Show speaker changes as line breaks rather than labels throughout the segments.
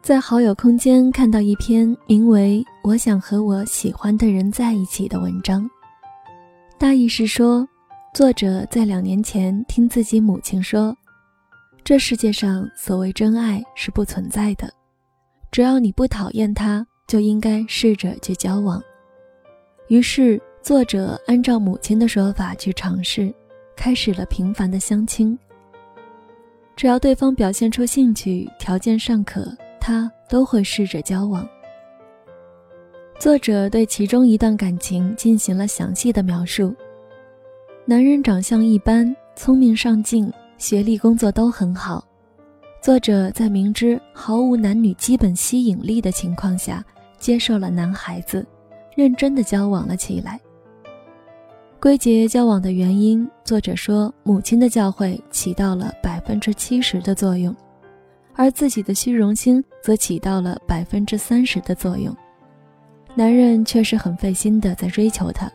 在好友空间看到一篇名为《我想和我喜欢的人在一起》的文章，大意是说，作者在两年前听自己母亲说，这世界上所谓真爱是不存在的，只要你不讨厌他，就应该试着去交往。于是，作者按照母亲的说法去尝试，开始了频繁的相亲。只要对方表现出兴趣，条件尚可，他都会试着交往。作者对其中一段感情进行了详细的描述。男人长相一般，聪明上进，学历、工作都很好。作者在明知毫无男女基本吸引力的情况下，接受了男孩子，认真的交往了起来。归结交往的原因，作者说母亲的教诲起到了百分之七十的作用，而自己的虚荣心则起到了百分之三十的作用。男人确实很费心的在追求她，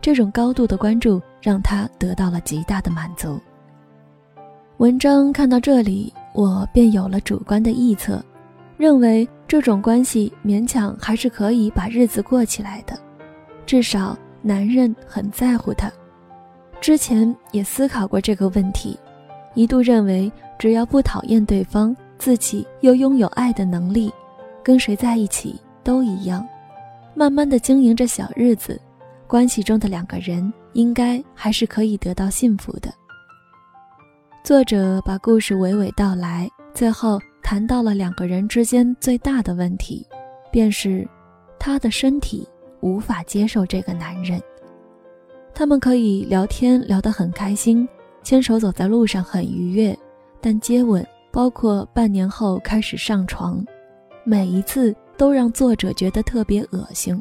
这种高度的关注让她得到了极大的满足。文章看到这里，我便有了主观的臆测，认为这种关系勉强还是可以把日子过起来的，至少。男人很在乎她，之前也思考过这个问题，一度认为只要不讨厌对方，自己又拥有爱的能力，跟谁在一起都一样。慢慢的经营着小日子，关系中的两个人应该还是可以得到幸福的。作者把故事娓娓道来，最后谈到了两个人之间最大的问题，便是他的身体。无法接受这个男人，他们可以聊天聊得很开心，牵手走在路上很愉悦，但接吻，包括半年后开始上床，每一次都让作者觉得特别恶心，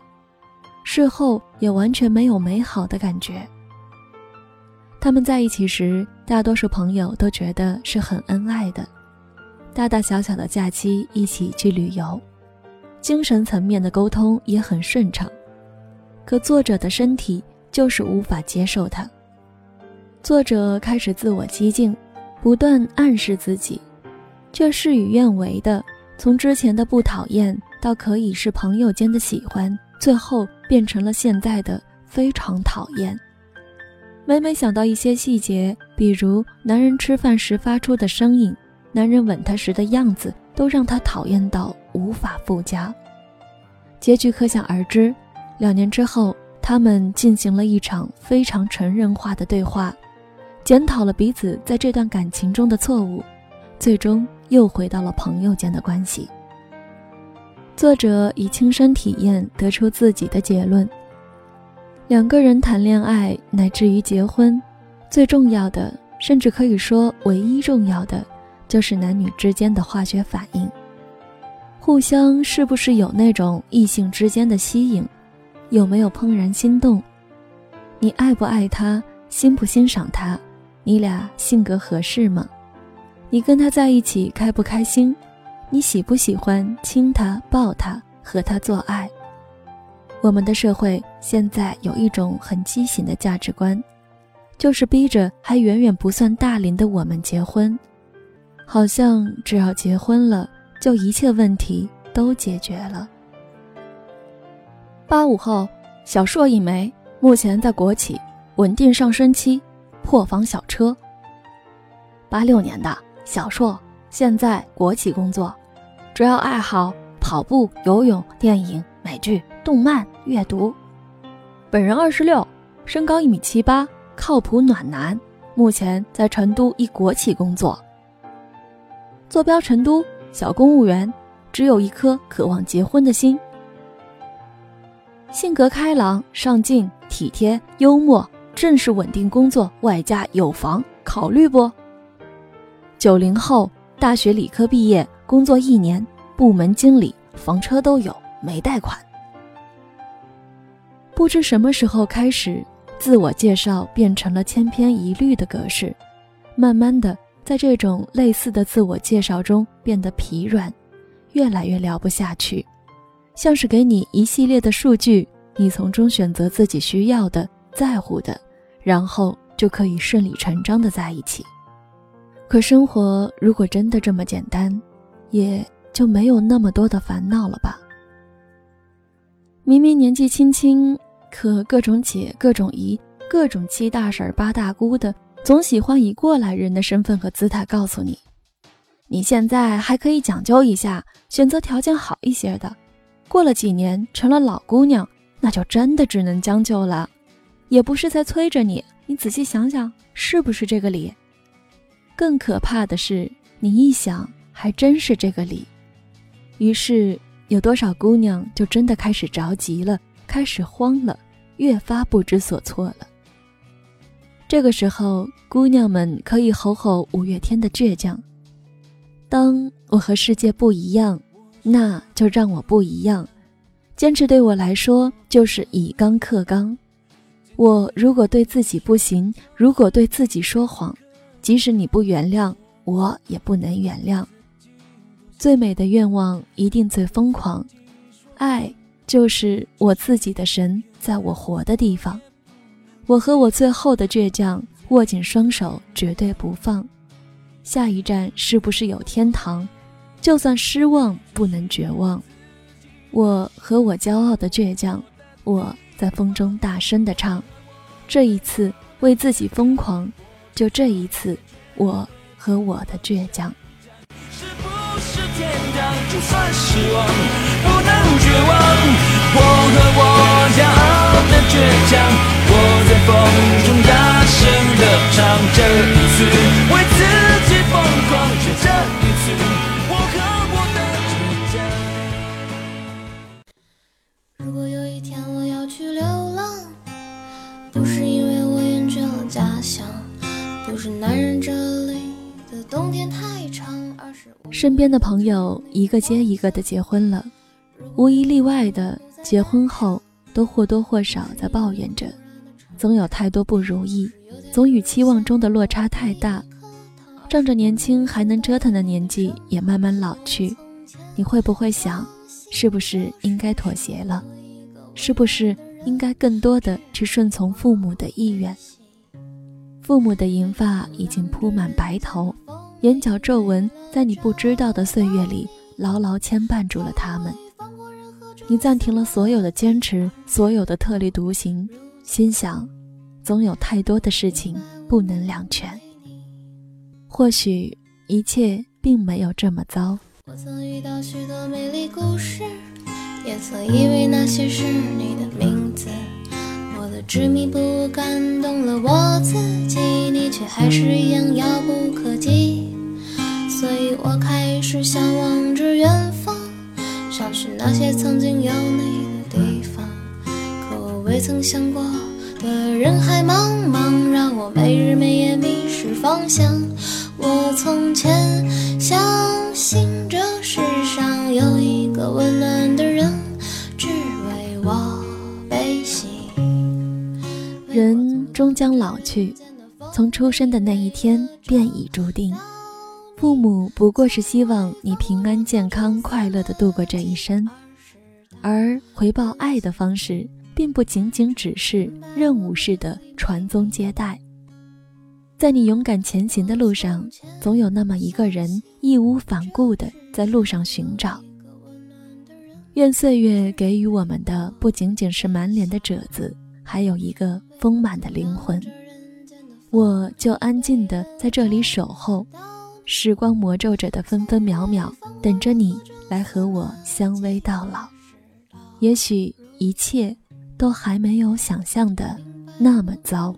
事后也完全没有美好的感觉。他们在一起时，大多数朋友都觉得是很恩爱的，大大小小的假期一起去旅游，精神层面的沟通也很顺畅。可作者的身体就是无法接受他。作者开始自我激进，不断暗示自己，却事与愿违的，从之前的不讨厌到可以是朋友间的喜欢，最后变成了现在的非常讨厌。每每想到一些细节，比如男人吃饭时发出的声音，男人吻她时的样子，都让她讨厌到无法复加。结局可想而知。两年之后，他们进行了一场非常成人化的对话，检讨了彼此在这段感情中的错误，最终又回到了朋友间的关系。作者以亲身体验得出自己的结论：两个人谈恋爱乃至于结婚，最重要的，甚至可以说唯一重要的，就是男女之间的化学反应，互相是不是有那种异性之间的吸引。有没有怦然心动？你爱不爱他？欣不欣赏他？你俩性格合适吗？你跟他在一起开不开心？你喜不喜欢亲他、抱他、和他做爱？我们的社会现在有一种很畸形的价值观，就是逼着还远远不算大龄的我们结婚，好像只要结婚了，就一切问题都解决了。八五后，小硕一枚，目前在国企，稳定上升期，破防小车。八六年的小硕，现在国企工作，主要爱好跑步、游泳、电影、美剧、动漫、阅读。本人二十六，身高一米七八，靠谱暖男，目前在成都一国企工作。坐标成都，小公务员，只有一颗渴望结婚的心。性格开朗、上进、体贴、幽默，正式稳定工作，外加有房，考虑不？九零后，大学理科毕业，工作一年，部门经理，房车都有，没贷款。不知什么时候开始，自我介绍变成了千篇一律的格式，慢慢的，在这种类似的自我介绍中变得疲软，越来越聊不下去。像是给你一系列的数据，你从中选择自己需要的、在乎的，然后就可以顺理成章的在一起。可生活如果真的这么简单，也就没有那么多的烦恼了吧。明明年纪轻轻，可各种姐、各种姨、各种七大婶、八大姑的，总喜欢以过来人的身份和姿态告诉你：“你现在还可以讲究一下，选择条件好一些的。过了几年，成了老姑娘，那就真的只能将就了。”也不是在催着你，你仔细想想，是不是这个理？更可怕的是，你一想，还真是这个理。于是。有多少姑娘就真的开始着急了，开始慌了，越发不知所措了。这个时候，姑娘们可以吼吼五月天的倔强。当我和世界不一样，那就让我不一样。坚持对我来说就是以刚克刚。我如果对自己不行，如果对自己说谎，即使你不原谅，我也不能原谅。最美的愿望一定最疯狂，爱就是我自己的神，在我活的地方。我和我最后的倔强握紧双手，绝对不放。下一站是不是有天堂？就算失望，不能绝望。我和我骄傲的倔强，我在风中大声的唱。这一次为自己疯狂，就这一次，我和我的倔强。
我和我骄傲的倔强，
边的朋友一个接一个的结婚了，无一例外的结婚后都或多或少在抱怨着，总有太多不如意，总与期望中的落差太大。仗着年轻还能折腾的年纪也慢慢老去，你会不会想，是不是应该妥协了？是不是应该更多的去顺从父母的意愿？父母的银发已经铺满白头。眼角皱纹在你不知道的岁月里牢牢牵绊住了他们。你暂停了所有的坚持，所有的特立独行，心想，总有太多的事情不能两全。或许一切并没有这么糟。
我曾遇到许多美丽故事，也曾以为那些是你的名字。我的执迷不悟感动了我自己，却还是一样遥不可及。所以我开始向往着远方，想去那些曾经有你的地方。可我未曾想过的人海茫茫，让我没日没夜迷失方向。我从前相信这世上有一个温暖的人，只为我悲喜。
人终将老去，从出生的那一天便已注定。父母不过是希望你平安、健康、快乐地度过这一生，而回报爱的方式，并不仅仅只是任务式的传宗接代。在你勇敢前行的路上，总有那么一个人义无反顾地在路上寻找。愿岁月给予我们的，不仅仅是满脸的褶子，还有一个丰满的灵魂。我就安静的在这里守候。时光魔咒着的分分秒秒，等着你来和我相偎到老。也许一切都还没有想象的那么糟。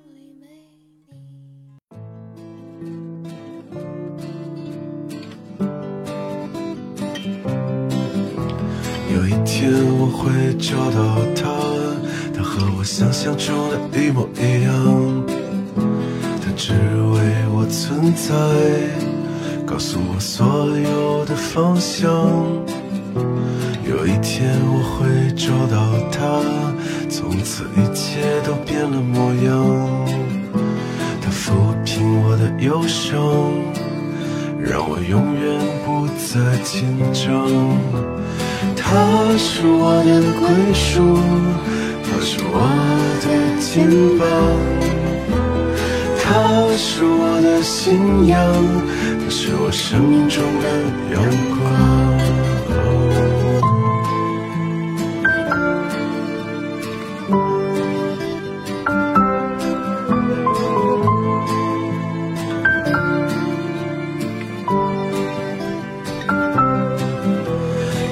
有一天我会找到他，他和我想象中的一模一样，只为我存在。告诉我所有的方向。有一天我会找到他，从此一切都变了模样。他抚平我的忧伤，让我永远不再紧张。他是我的归属，他是我的肩膀。他是我的信仰，他是我生命中的阳光。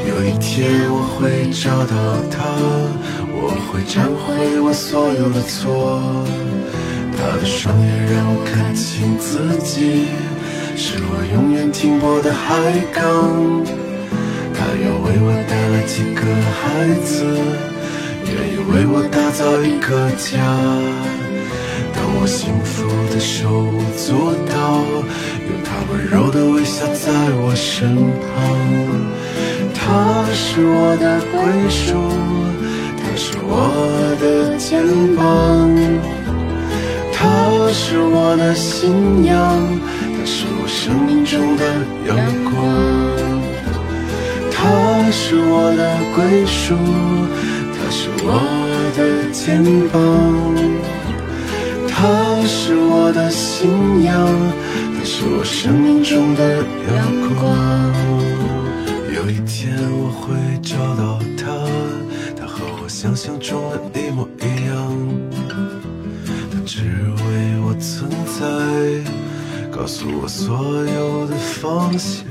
有一天我会找到他，我会忏悔我所有的错。双眼让我看清自己，是我永远停泊的海港。他要为我带来几个孩子，愿意为我打造一个家。当我幸福的手舞足蹈，有他温柔的微笑在我身旁。他是我的归属，他是我的肩膀，他是我的信仰，他是我生命中的阳光。他是我的归属，他是我的肩膀，他是我的信仰，他是我生命中的阳光。有一天我会找到他，他和我想象中的一模一样。在告诉我所有的方向。